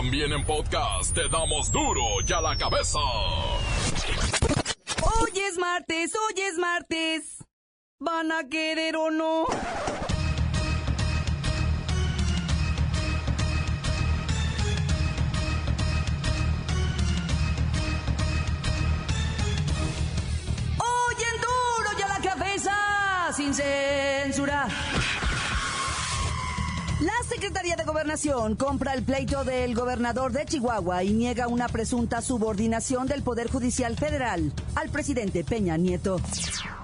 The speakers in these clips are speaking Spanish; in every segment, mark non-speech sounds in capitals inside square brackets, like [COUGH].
También en podcast te damos duro y a la cabeza. Hoy es martes, hoy es martes. ¿Van a querer o no? Secretaría de Gobernación compra el pleito del gobernador de Chihuahua y niega una presunta subordinación del Poder Judicial Federal al presidente Peña Nieto.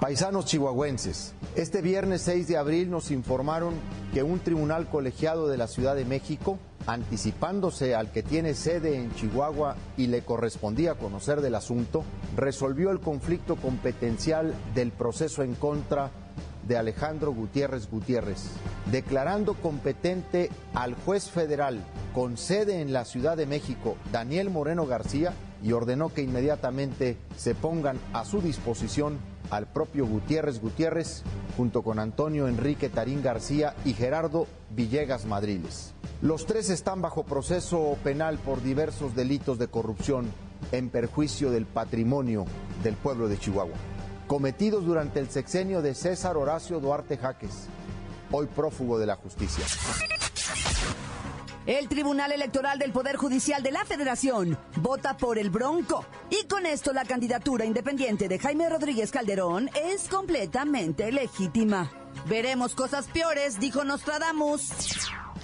Paisanos chihuahuenses, este viernes 6 de abril nos informaron que un tribunal colegiado de la Ciudad de México, anticipándose al que tiene sede en Chihuahua y le correspondía conocer del asunto, resolvió el conflicto competencial del proceso en contra de Alejandro Gutiérrez Gutiérrez, declarando competente al juez federal con sede en la Ciudad de México, Daniel Moreno García, y ordenó que inmediatamente se pongan a su disposición al propio Gutiérrez Gutiérrez, junto con Antonio Enrique Tarín García y Gerardo Villegas Madriles. Los tres están bajo proceso penal por diversos delitos de corrupción en perjuicio del patrimonio del pueblo de Chihuahua cometidos durante el sexenio de César Horacio Duarte Jaques, hoy prófugo de la justicia. El Tribunal Electoral del Poder Judicial de la Federación vota por el Bronco. Y con esto la candidatura independiente de Jaime Rodríguez Calderón es completamente legítima. Veremos cosas peores, dijo Nostradamus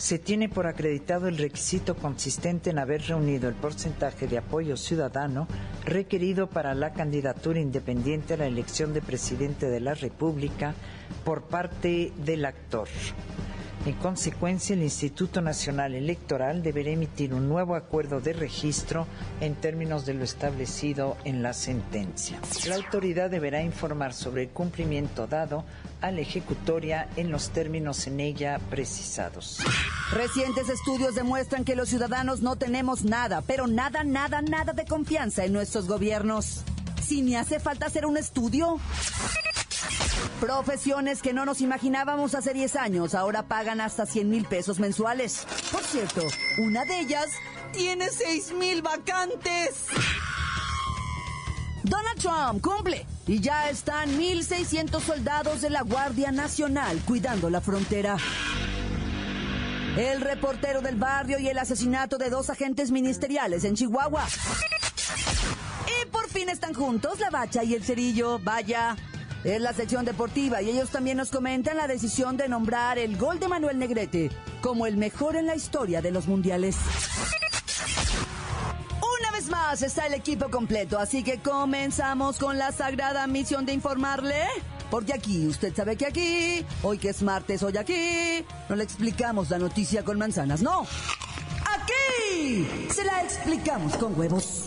se tiene por acreditado el requisito consistente en haber reunido el porcentaje de apoyo ciudadano requerido para la candidatura independiente a la elección de presidente de la República por parte del actor. En consecuencia, el Instituto Nacional Electoral deberá emitir un nuevo acuerdo de registro en términos de lo establecido en la sentencia. La autoridad deberá informar sobre el cumplimiento dado a la ejecutoria en los términos en ella precisados. Recientes estudios demuestran que los ciudadanos no tenemos nada, pero nada, nada, nada de confianza en nuestros gobiernos. Si me hace falta hacer un estudio. Profesiones que no nos imaginábamos hace 10 años ahora pagan hasta 100 mil pesos mensuales. Por cierto, una de ellas tiene 6 mil vacantes. Donald Trump cumple y ya están 1.600 soldados de la Guardia Nacional cuidando la frontera. El reportero del barrio y el asesinato de dos agentes ministeriales en Chihuahua. Y por fin están juntos la bacha y el cerillo. Vaya, es la sección deportiva y ellos también nos comentan la decisión de nombrar el gol de Manuel Negrete como el mejor en la historia de los mundiales. Una vez más está el equipo completo, así que comenzamos con la sagrada misión de informarle. Porque aquí, usted sabe que aquí, hoy que es martes, hoy aquí, no le explicamos la noticia con manzanas, no. Aquí se la explicamos con huevos.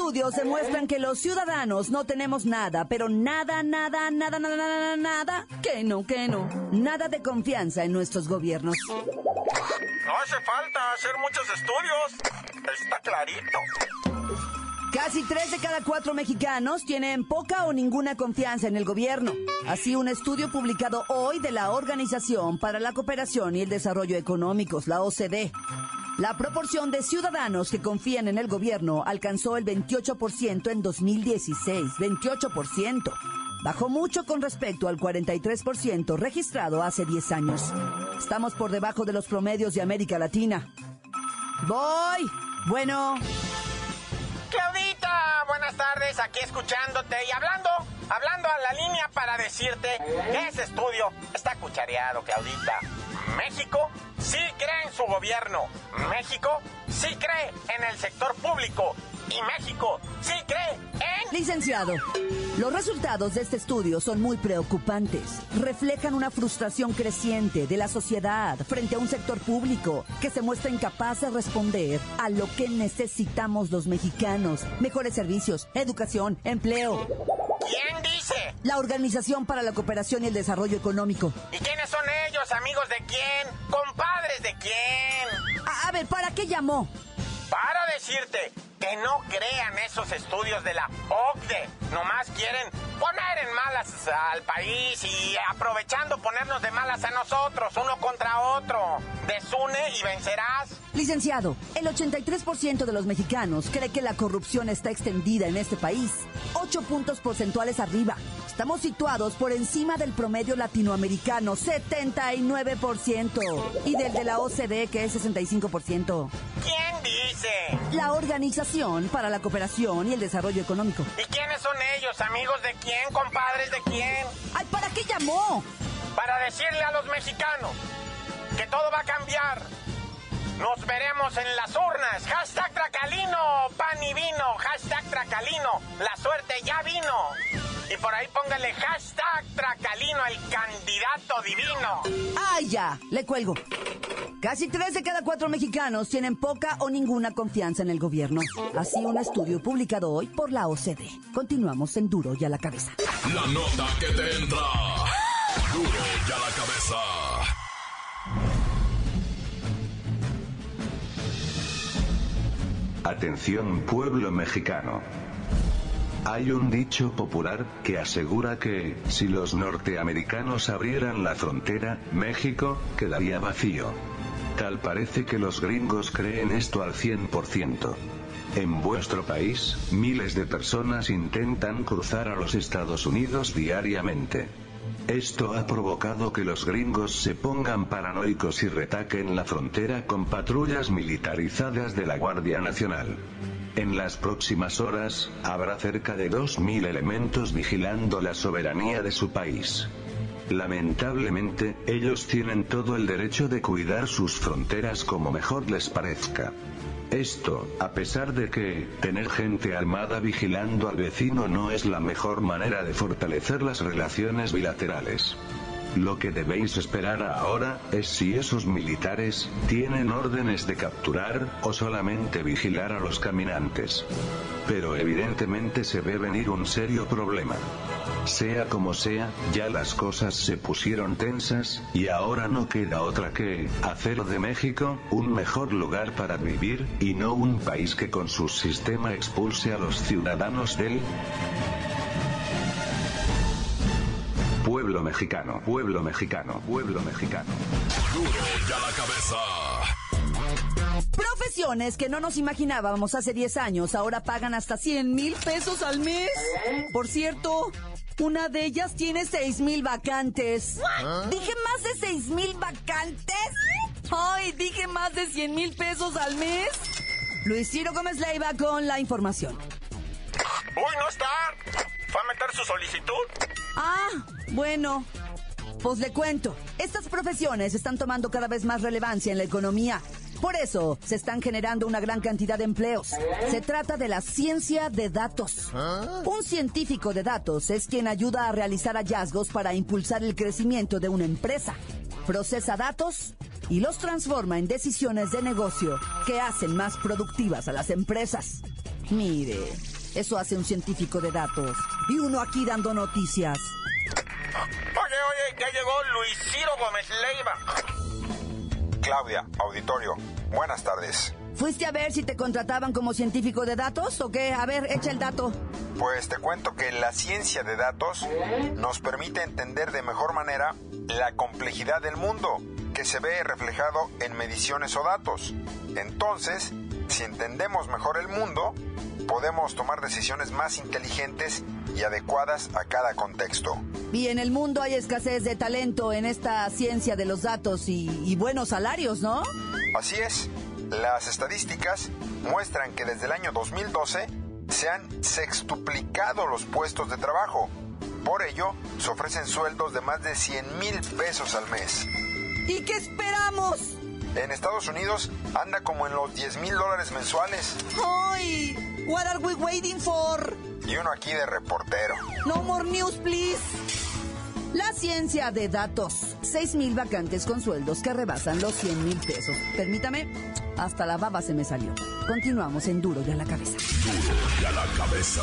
Estudios demuestran que los ciudadanos no tenemos nada, pero nada, nada, nada, nada, nada, nada, que no, que no, nada de confianza en nuestros gobiernos. No hace falta hacer muchos estudios, está clarito. Casi tres de cada cuatro mexicanos tienen poca o ninguna confianza en el gobierno. Así, un estudio publicado hoy de la Organización para la Cooperación y el Desarrollo Económicos, la OCDE, la proporción de ciudadanos que confían en el gobierno alcanzó el 28% en 2016. 28%. Bajó mucho con respecto al 43% registrado hace 10 años. Estamos por debajo de los promedios de América Latina. Voy. Bueno. Claudita, buenas tardes, aquí escuchándote y hablando, hablando a la línea para decirte que ese estudio está cuchareado, Claudita. México sí cree en su gobierno. México sí cree en el sector público. Y México sí cree en... Licenciado, los resultados de este estudio son muy preocupantes. Reflejan una frustración creciente de la sociedad frente a un sector público que se muestra incapaz de responder a lo que necesitamos los mexicanos. Mejores servicios, educación, empleo. ¿Quién dice? La Organización para la Cooperación y el Desarrollo Económico. ¿Y quiénes son ellos? ¿Amigos de quién? ¿Compadres de quién? A, a ver, ¿para qué llamó? Para decirte que no crean esos estudios de la OCDE. Nomás quieren poner en malas al país y aprovechando ponernos de malas a nosotros, uno contra otro. Desune y vencerás. Licenciado, el 83% de los mexicanos cree que la corrupción está extendida en este país. 8 puntos porcentuales arriba. Estamos situados por encima del promedio latinoamericano, 79%. Y del de la OCDE, que es 65%. ¿Quién dice? La Organización para la Cooperación y el Desarrollo Económico. ¿Y quiénes son ellos? ¿Amigos de quién? ¿Compadres de quién? Ay, ¿para qué llamó? Para decirle a los mexicanos que todo va a cambiar. Nos veremos en las urnas. Hashtag Tracalino, pan y vino. Hashtag Tracalino, la suerte ya vino. Y por ahí póngale hashtag Tracalino, el candidato divino. ¡Ay, ya! Le cuelgo. Casi tres de cada cuatro mexicanos tienen poca o ninguna confianza en el gobierno. Así un estudio publicado hoy por la OCDE. Continuamos en Duro y a la cabeza. La nota que te entra. Duro y a la cabeza. Atención pueblo mexicano. Hay un dicho popular que asegura que, si los norteamericanos abrieran la frontera, México quedaría vacío. Tal parece que los gringos creen esto al 100%. En vuestro país, miles de personas intentan cruzar a los Estados Unidos diariamente. Esto ha provocado que los gringos se pongan paranoicos y retaquen la frontera con patrullas militarizadas de la Guardia Nacional. En las próximas horas, habrá cerca de 2.000 elementos vigilando la soberanía de su país. Lamentablemente, ellos tienen todo el derecho de cuidar sus fronteras como mejor les parezca. Esto, a pesar de que, tener gente armada vigilando al vecino no es la mejor manera de fortalecer las relaciones bilaterales. Lo que debéis esperar ahora, es si esos militares, tienen órdenes de capturar, o solamente vigilar a los caminantes. Pero evidentemente se ve venir un serio problema. Sea como sea, ya las cosas se pusieron tensas, y ahora no queda otra que, hacer de México, un mejor lugar para vivir, y no un país que con su sistema expulse a los ciudadanos del... Pueblo mexicano, pueblo mexicano, pueblo mexicano. Duro y a la cabeza. Profesiones que no nos imaginábamos hace 10 años ahora pagan hasta 100 mil pesos al mes. Por cierto, una de ellas tiene 6 mil vacantes. ¿Dije más de 6 mil vacantes? Ay, dije más de 100 mil pesos al mes. Luis Ciro Gómez Leiva con la información. Uy, no está. ¿Fue a meter su solicitud? Ah, bueno. Pues le cuento, estas profesiones están tomando cada vez más relevancia en la economía. Por eso se están generando una gran cantidad de empleos. Se trata de la ciencia de datos. Un científico de datos es quien ayuda a realizar hallazgos para impulsar el crecimiento de una empresa. Procesa datos y los transforma en decisiones de negocio que hacen más productivas a las empresas. Mire, eso hace un científico de datos. Y uno aquí dando noticias. Oye, oye, ya llegó Luis Ciro Gómez Leiva. Claudia, auditorio, buenas tardes. ¿Fuiste a ver si te contrataban como científico de datos o qué? A ver, echa el dato. Pues te cuento que la ciencia de datos nos permite entender de mejor manera la complejidad del mundo, que se ve reflejado en mediciones o datos. Entonces, si entendemos mejor el mundo, podemos tomar decisiones más inteligentes y adecuadas a cada contexto. Y en el mundo hay escasez de talento en esta ciencia de los datos y, y buenos salarios, ¿no? Así es, las estadísticas muestran que desde el año 2012 se han sextuplicado los puestos de trabajo. Por ello, se ofrecen sueldos de más de 100 mil pesos al mes. ¿Y qué esperamos? En Estados Unidos anda como en los 10 mil dólares mensuales. ¡Ay! What are we waiting for? Y uno aquí de reportero. No more news, please. La ciencia de datos. 6 mil vacantes con sueldos que rebasan los 100 mil pesos. Permítame, hasta la baba se me salió. Continuamos en Duro y a la cabeza. Duro y a la cabeza.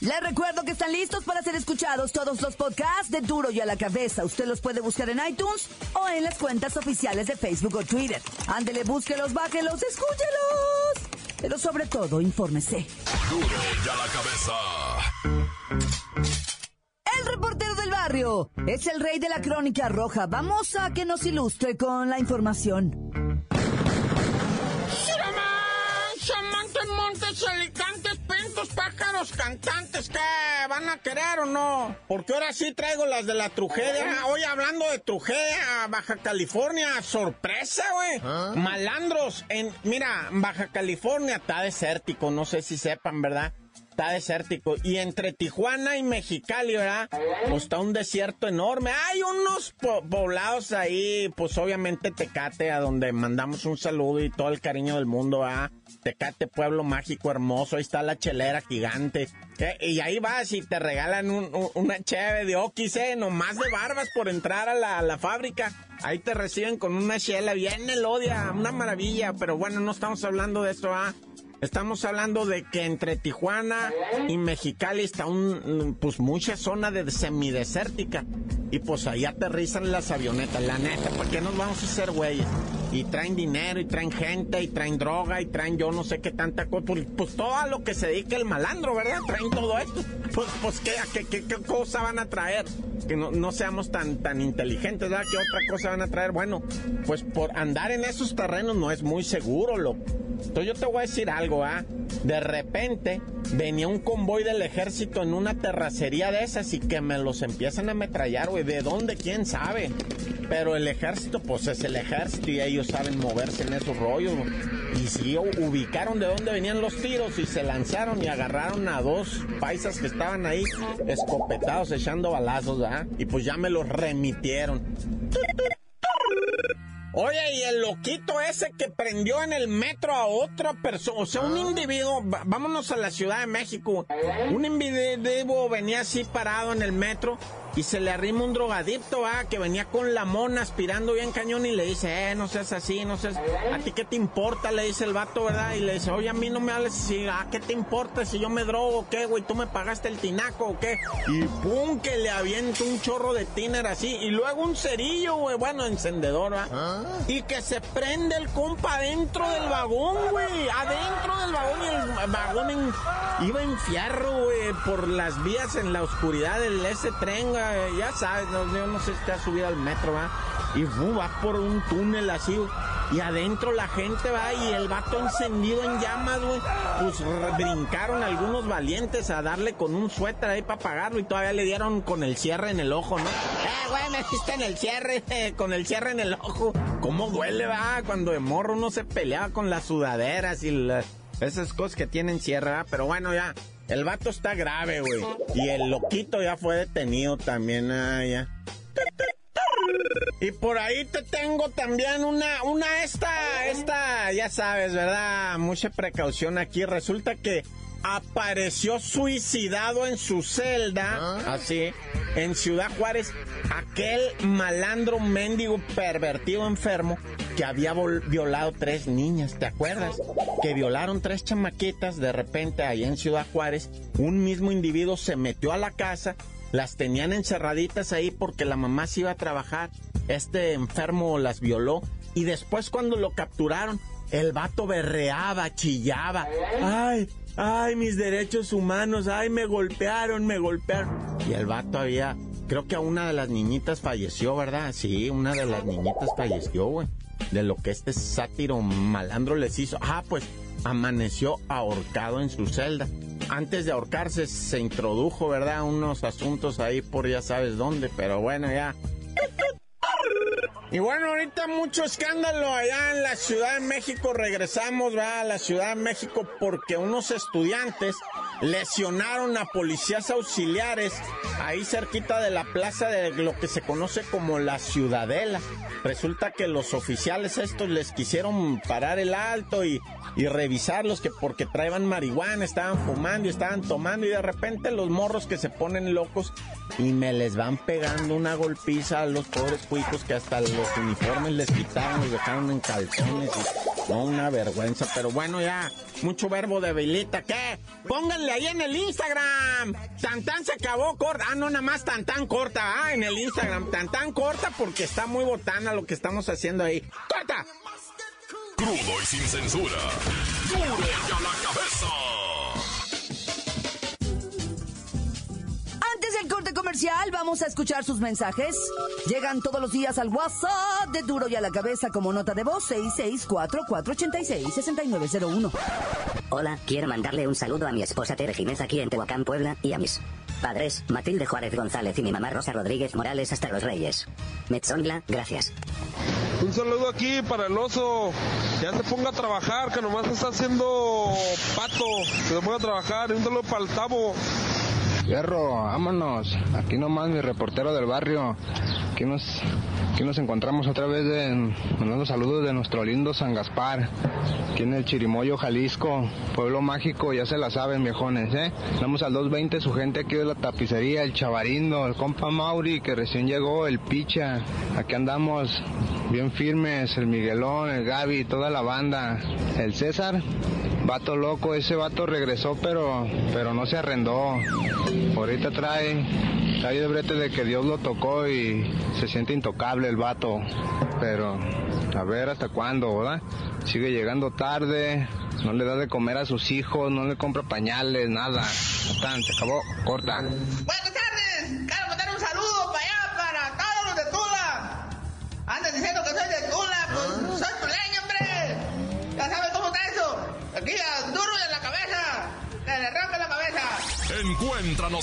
Les recuerdo que están listos para ser escuchados todos los podcasts de Duro y a la cabeza. Usted los puede buscar en iTunes o en las cuentas oficiales de Facebook o Twitter. Ándele, búsquelos, bájelos, escúchelos. Pero sobre todo, infórmese. Duro y a la cabeza. El reportero del barrio es el rey de la crónica roja. Vamos a que nos ilustre con la información. Pájaros, cantantes, ¿qué? ¿Van a querer o no? Porque ahora sí traigo las de la Trujera. Hoy hablando de Trujera, Baja California, sorpresa, güey. Malandros en, mira, Baja California está desértico, no sé si sepan, ¿verdad? Está desértico. Y entre Tijuana y Mexicali, ¿verdad? Pues está un desierto enorme. Hay unos po- poblados ahí, pues obviamente Tecate, a donde mandamos un saludo y todo el cariño del mundo, ¿verdad? Tecate, pueblo mágico, hermoso. Ahí está la chelera gigante. Y ahí vas y te regalan un- un- una cheve de Oquis, eh, nomás de barbas por entrar a la, a la fábrica. Ahí te reciben con una chela bien elodia, una maravilla. Pero bueno, no estamos hablando de esto, ¿ah? Estamos hablando de que entre Tijuana y Mexicali está un, pues mucha zona de semidesértica. Y pues ahí aterrizan las avionetas, la neta, ¿por qué nos vamos a hacer güeyes? Y traen dinero, y traen gente, y traen droga, y traen yo no sé qué tanta cosa. Pues, pues todo lo que se dedica el malandro, ¿verdad? Traen todo esto. Pues, pues ¿qué, qué, qué, qué cosa van a traer? Que no, no seamos tan, tan inteligentes, ¿verdad? ¿Qué otra cosa van a traer? Bueno, pues por andar en esos terrenos no es muy seguro, loco. Entonces yo te voy a decir algo, ¿ah? De repente venía un convoy del ejército en una terracería de esas y que me los empiezan a ametrallar, güey. ¿De dónde? ¿Quién sabe? Pero el ejército, pues es el ejército y ellos saben moverse en esos rollos. Y sí, ubicaron de dónde venían los tiros y se lanzaron y agarraron a dos paisas que estaban ahí escopetados echando balazos, ¿verdad? Y pues ya me los remitieron. Oye, y el loquito ese que prendió en el metro a otra persona, o sea, un individuo, va- vámonos a la Ciudad de México, un individuo venía así parado en el metro y se le arrima un drogadicto, ah, que venía con la mona aspirando bien cañón y le dice, eh, no seas así, no seas, a ti qué te importa, le dice el vato, ¿verdad? Y le dice, oye, a mí no me hables así, ah, ¿qué te importa si yo me drogo o qué, güey? ¿Tú me pagaste el tinaco o qué? Y pum, que le avienta un chorro de tiner así, y luego un cerillo, güey, bueno, encendedor, ¿va? Y que se prende el compa adentro del vagón, güey, adentro del vagón y el vagón en- iba en fierro, güey, por las vías en la oscuridad del ese tren, güey, ya sabes, no, yo no sé si te has subido al metro, ¿va? Y fu, va por un túnel así, y adentro la gente va y el vato encendido en llamas, güey. Pues brincaron algunos valientes a darle con un suéter ahí para apagarlo y todavía le dieron con el cierre en el ojo, ¿no? Eh, güey, me diste en el cierre, eh, [LAUGHS] con el cierre en el ojo. ¿Cómo duele, va? Cuando de morro uno se peleaba con las sudaderas y la- esas cosas que tienen cierre, ¿va? Pero bueno, ya. El vato está grave, güey. Y el loquito ya fue detenido también, ah, ya. Y por ahí te tengo también una, una esta, esta, ya sabes, ¿verdad? Mucha precaución aquí. Resulta que apareció suicidado en su celda, así, en Ciudad Juárez, aquel malandro mendigo pervertido enfermo que había violado tres niñas, ¿te acuerdas? Que violaron tres chamaquitas de repente ahí en Ciudad Juárez. Un mismo individuo se metió a la casa las tenían encerraditas ahí porque la mamá se iba a trabajar. Este enfermo las violó. Y después cuando lo capturaron, el vato berreaba, chillaba. Ay, ay, mis derechos humanos, ay, me golpearon, me golpearon. Y el vato había, creo que a una de las niñitas falleció, ¿verdad? Sí, una de las niñitas falleció, güey. De lo que este sátiro malandro les hizo. Ah, pues amaneció ahorcado en su celda. Antes de ahorcarse se introdujo, ¿verdad? Unos asuntos ahí por ya sabes dónde, pero bueno, ya. Y bueno, ahorita mucho escándalo allá en la Ciudad de México. Regresamos a la Ciudad de México porque unos estudiantes lesionaron a policías auxiliares ahí cerquita de la plaza de lo que se conoce como la Ciudadela. Resulta que los oficiales estos les quisieron parar el alto y, y revisarlos que porque traían marihuana, estaban fumando y estaban tomando y de repente los morros que se ponen locos y me les van pegando una golpiza a los pobres cuicos que hasta los uniformes les quitaron, los dejaron en calzones y una vergüenza, pero bueno ya, mucho verbo de velita, ¿qué? Pónganle ahí en el Instagram. Tan tan se acabó corta. Ah, no, nada más tan tan corta. Ah, en el Instagram. Tan tan corta porque está muy botana lo que estamos haciendo ahí. ¡Corta! Crudo y sin censura. Duro y la cabeza. Comercial, vamos a escuchar sus mensajes. Llegan todos los días al WhatsApp de Duro y a la cabeza como nota de voz 664-486-6901. Hola, quiero mandarle un saludo a mi esposa Tere Ginés aquí en Tehuacán, Puebla, y a mis padres, Matilde Juárez González y mi mamá Rosa Rodríguez Morales hasta los Reyes. Metzongla, gracias. Un saludo aquí para el oso. Ya se ponga a trabajar, que nomás está haciendo pato. Que se ponga a trabajar. Y un saludo para el tabo. Hierro, vámonos. Aquí nomás mi reportero del barrio. Aquí nos, aquí nos encontramos otra vez de, mandando saludos de nuestro lindo San Gaspar. Aquí en el Chirimoyo, Jalisco. Pueblo mágico, ya se la saben, viejones, ¿eh? Vamos al 220, su gente aquí de la tapicería, el Chavarindo, el compa Mauri, que recién llegó, el Picha. Aquí andamos bien firmes, el Miguelón, el Gaby, toda la banda. El César, vato loco, ese vato regresó, pero, pero no se arrendó. Ahorita trae, trae de brete de que Dios lo tocó y se siente intocable el vato. Pero a ver hasta cuándo, ¿verdad? Sigue llegando tarde, no le da de comer a sus hijos, no le compra pañales, nada. Están, se acabó, corta.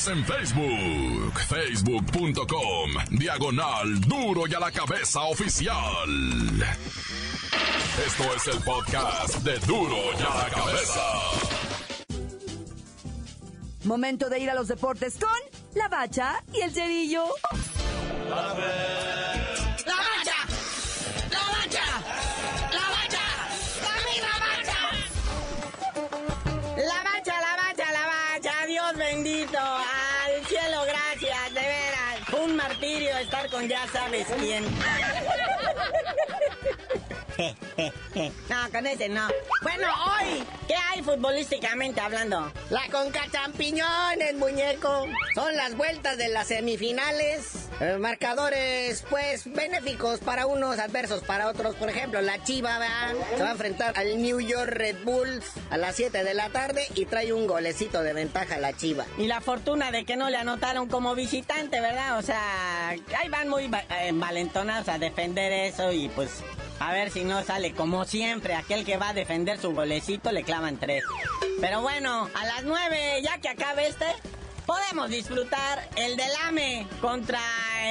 En Facebook, facebook.com, diagonal duro y a la cabeza oficial. Esto es el podcast de duro y a la cabeza. Momento de ir a los deportes con la bacha y el cerillo. ¡La sabes quién. [LAUGHS] No, con ese no. Bueno, hoy, ¿qué hay futbolísticamente hablando? La Conca Champiñones, muñeco. Son las vueltas de las semifinales. Eh, marcadores, pues, benéficos para unos, adversos para otros. Por ejemplo, la Chiva ¿verdad? se va a enfrentar al New York Red Bulls a las 7 de la tarde y trae un golecito de ventaja la Chiva. Y la fortuna de que no le anotaron como visitante, ¿verdad? O sea, ahí van muy eh, a defender eso y pues a ver si no sale como siempre, aquel que va a defender su golecito le clavan tres. Pero bueno, a las nueve, ya que acabe este, podemos disfrutar el del AME contra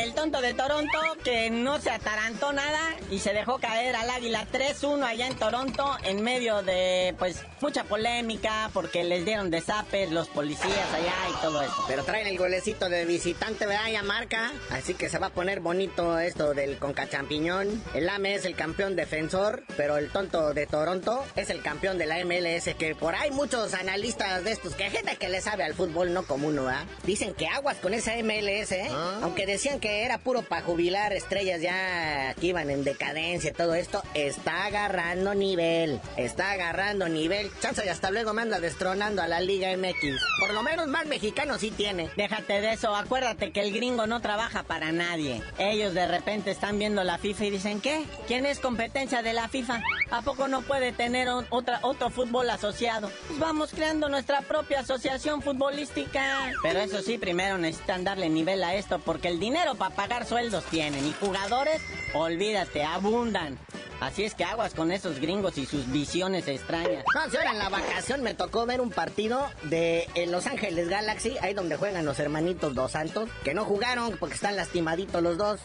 el tonto de Toronto que no se atarantó nada y se dejó caer al Águila 3-1 allá en Toronto en medio de pues mucha polémica porque les dieron desapes los policías allá y todo eso. Pero traen el golecito de visitante, ¿verdad? Ya marca, así que se va a poner bonito esto del Conca Champiñón. El AME es el campeón defensor, pero el tonto de Toronto es el campeón de la MLS que por ahí muchos analistas de estos que gente que le sabe al fútbol no como uno, ¿verdad? Dicen que aguas con esa MLS, ¿eh? Aunque decían que era puro para jubilar estrellas ya que iban en decadencia y todo esto, está agarrando nivel. Está agarrando nivel. Chance y hasta luego me anda destronando a la Liga MX. Por lo menos más mexicano sí tiene. Déjate de eso, acuérdate que el gringo no trabaja para nadie. Ellos de repente están viendo la FIFA y dicen, ¿qué? ¿Quién es competencia de la FIFA? ¿A poco no puede tener otra, otro fútbol asociado? Pues vamos creando nuestra propia asociación futbolística. Pero eso sí, primero necesitan darle nivel a esto porque el dinero para pagar sueldos tienen y jugadores, olvídate, abundan. Así es que aguas con esos gringos y sus visiones extrañas. No, si ahora en la vacación me tocó ver un partido de Los Ángeles Galaxy, ahí donde juegan los hermanitos Dos Santos, que no jugaron porque están lastimaditos los dos.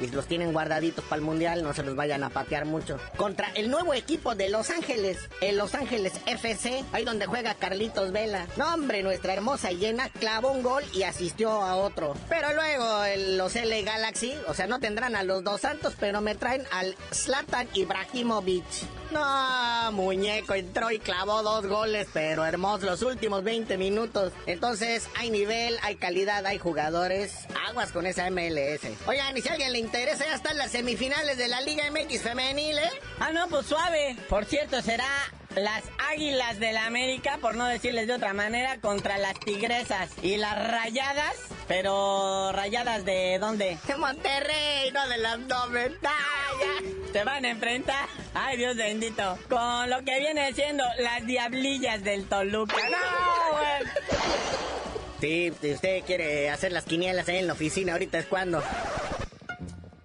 Y los tienen guardaditos para el mundial, no se los vayan a patear mucho. Contra el nuevo equipo de Los Ángeles, el Los Ángeles FC, ahí donde juega Carlitos Vela. No, hombre, nuestra hermosa llena clavó un gol y asistió a otro. Pero luego el, los L Galaxy, o sea, no tendrán a los dos santos, pero me traen al Zlatan Ibrahimovic. No, muñeco, entró y clavó dos goles, pero hermosos los últimos 20 minutos. Entonces, hay nivel, hay calidad, hay jugadores. Aguas con esa MLS. Oigan, y si a alguien le interesa, ya están las semifinales de la Liga MX femenil, ¿eh? Ah, no, pues suave. Por cierto, será las Águilas del la América, por no decirles de otra manera, contra las Tigresas y las Rayadas, pero Rayadas de dónde? De Monterrey, no de las dobles Se van a enfrentar, ay Dios bendito, con lo que viene siendo las Diablillas del Toluca. No, güey. Sí, si usted quiere hacer las quinielas ahí en la oficina, ahorita es cuando.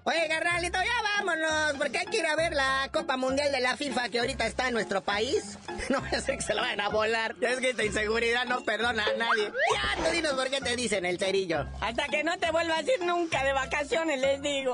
Oye, carnalito, ya vámonos, porque hay que ir a ver la Copa Mundial de la FIFA que ahorita está en nuestro país. [LAUGHS] No voy a hacer que se la vayan a volar. Es que esta inseguridad no perdona a nadie. Ya, no dinos por qué te dicen el cerillo. Hasta que no te vuelvas a ir nunca de vacaciones, les digo.